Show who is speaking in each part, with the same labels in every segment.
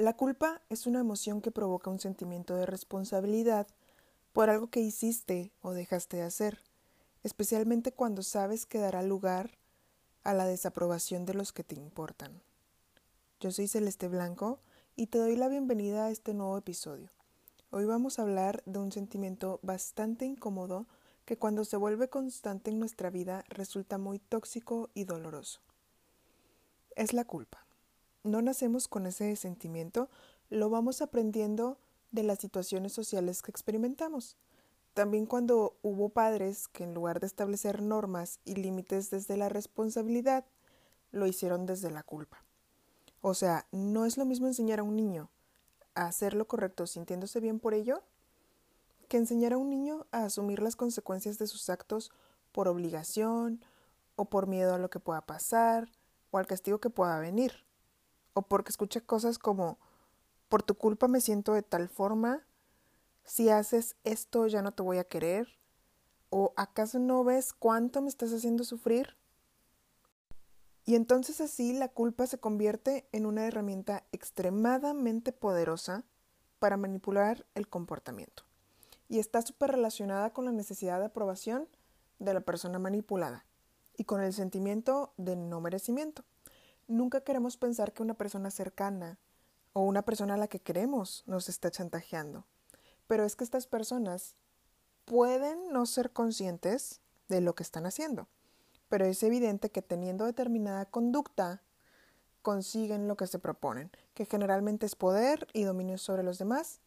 Speaker 1: La culpa es una emoción que provoca un sentimiento de responsabilidad por algo que hiciste o dejaste de hacer, especialmente cuando sabes que dará lugar a la desaprobación de los que te importan. Yo soy Celeste Blanco y te doy la bienvenida a este nuevo episodio. Hoy vamos a hablar de un sentimiento bastante incómodo que cuando se vuelve constante en nuestra vida resulta muy tóxico y doloroso. Es la culpa no nacemos con ese sentimiento, lo vamos aprendiendo de las situaciones sociales que experimentamos. También cuando hubo padres que en lugar de establecer normas y límites desde la responsabilidad, lo hicieron desde la culpa. O sea, no es lo mismo enseñar a un niño a hacer lo correcto sintiéndose bien por ello que enseñar a un niño a asumir las consecuencias de sus actos por obligación o por miedo a lo que pueda pasar o al castigo que pueda venir o porque escucha cosas como por tu culpa me siento de tal forma, si haces esto ya no te voy a querer, o acaso no ves cuánto me estás haciendo sufrir. Y entonces así la culpa se convierte en una herramienta extremadamente poderosa para manipular el comportamiento. Y está súper relacionada con la necesidad de aprobación de la persona manipulada y con el sentimiento de no merecimiento. Nunca queremos pensar que una persona cercana o una persona a la que queremos nos está chantajeando. Pero es que estas personas pueden no ser conscientes de lo que están haciendo. Pero es evidente que teniendo determinada conducta consiguen lo que se proponen, que generalmente es poder y dominio sobre los demás,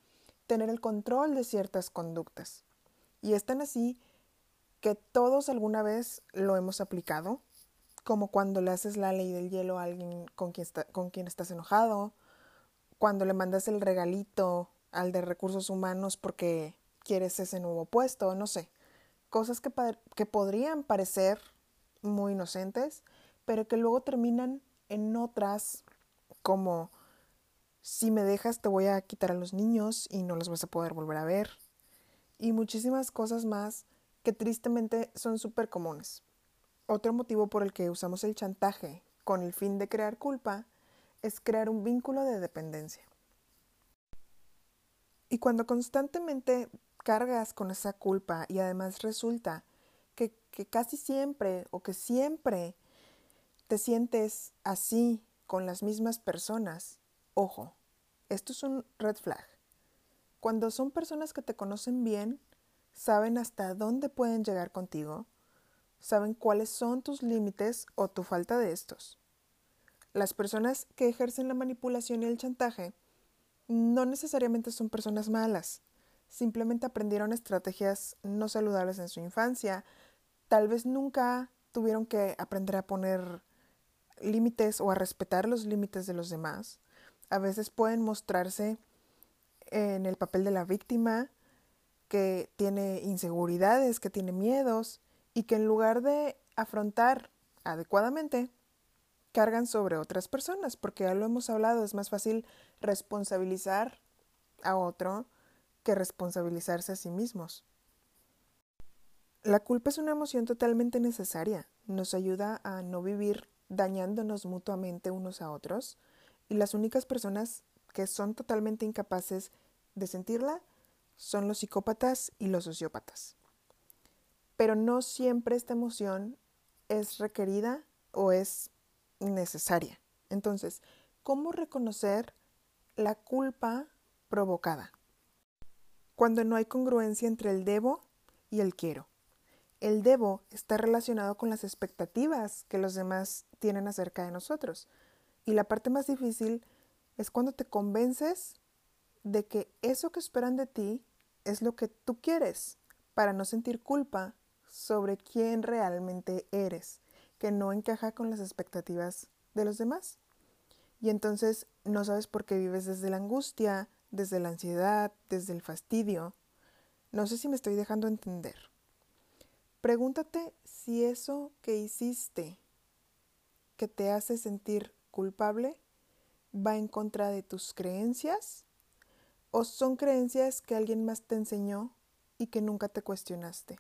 Speaker 1: tener el control de ciertas conductas. Y es tan así que todos alguna vez lo hemos aplicado como cuando le haces la ley del hielo a alguien con quien, está, con quien estás enojado, cuando le mandas el regalito al de recursos humanos porque quieres ese nuevo puesto, no sé, cosas que, que podrían parecer muy inocentes, pero que luego terminan en otras como si me dejas te voy a quitar a los niños y no los vas a poder volver a ver. Y muchísimas cosas más que tristemente son súper comunes. Otro motivo por el que usamos el chantaje con el fin de crear culpa es crear un vínculo de dependencia. Y cuando constantemente cargas con esa culpa y además resulta que, que, casi siempre o que siempre te sientes así con las mismas personas, ojo, esto es un red flag. Cuando son personas que te conocen bien, saben hasta dónde pueden llegar contigo, saben cuáles son tus límites o tu falta de estos. Las personas que ejercen la manipulación y el chantaje no necesariamente son personas malas, simplemente aprendieron estrategias no saludables en su infancia, tal vez nunca tuvieron que aprender a poner límites o a respetar los límites de los demás. A veces pueden mostrarse en el papel de la víctima que tiene inseguridades, que tiene miedos y que en lugar de afrontar adecuadamente, cargan sobre otras personas, porque ya lo hemos hablado, es más fácil responsabilizar a otro que responsabilizarse a sí mismos. La culpa es una emoción totalmente necesaria, nos ayuda a no vivir dañándonos mutuamente unos a otros, y las únicas personas que son totalmente incapaces de sentirla son los psicópatas y los sociópatas pero no siempre esta emoción es requerida o es necesaria. Entonces, ¿cómo reconocer la culpa provocada? Cuando no hay congruencia entre el debo y el quiero. El debo está relacionado con las expectativas que los demás tienen acerca de nosotros. Y la parte más difícil es cuando te convences de que eso que esperan de ti es lo que tú quieres para no sentir culpa sobre quién realmente eres, que no encaja con las expectativas de los demás. Y entonces no sabes por qué vives desde la angustia, desde la ansiedad, desde el fastidio. No sé si me estoy dejando entender. Pregúntate si eso que hiciste que te hace sentir culpable va en contra de tus creencias o son creencias que alguien más te enseñó y que nunca te cuestionaste.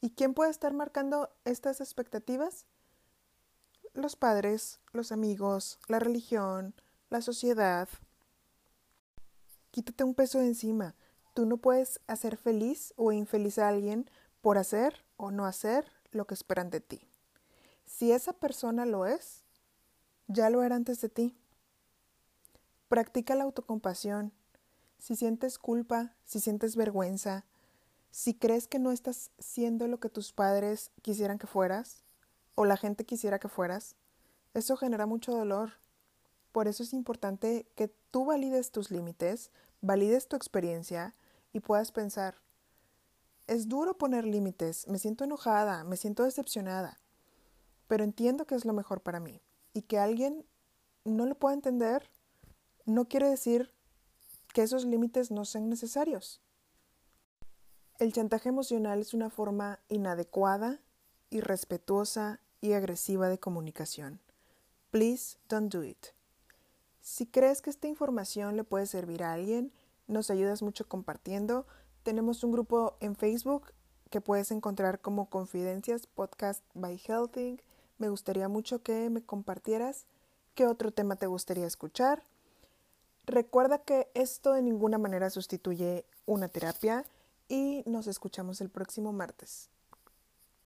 Speaker 1: ¿Y quién puede estar marcando estas expectativas? Los padres, los amigos, la religión, la sociedad. Quítate un peso de encima. Tú no puedes hacer feliz o infeliz a alguien por hacer o no hacer lo que esperan de ti. Si esa persona lo es, ya lo era antes de ti. Practica la autocompasión. Si sientes culpa, si sientes vergüenza, si crees que no estás siendo lo que tus padres quisieran que fueras o la gente quisiera que fueras, eso genera mucho dolor. Por eso es importante que tú valides tus límites, valides tu experiencia y puedas pensar, es duro poner límites, me siento enojada, me siento decepcionada, pero entiendo que es lo mejor para mí y que alguien no lo pueda entender no quiere decir que esos límites no sean necesarios. El chantaje emocional es una forma inadecuada, irrespetuosa y agresiva de comunicación. Please don't do it. Si crees que esta información le puede servir a alguien, nos ayudas mucho compartiendo. Tenemos un grupo en Facebook que puedes encontrar como Confidencias Podcast by Healthing. Me gustaría mucho que me compartieras qué otro tema te gustaría escuchar. Recuerda que esto de ninguna manera sustituye una terapia y nos escuchamos el próximo martes.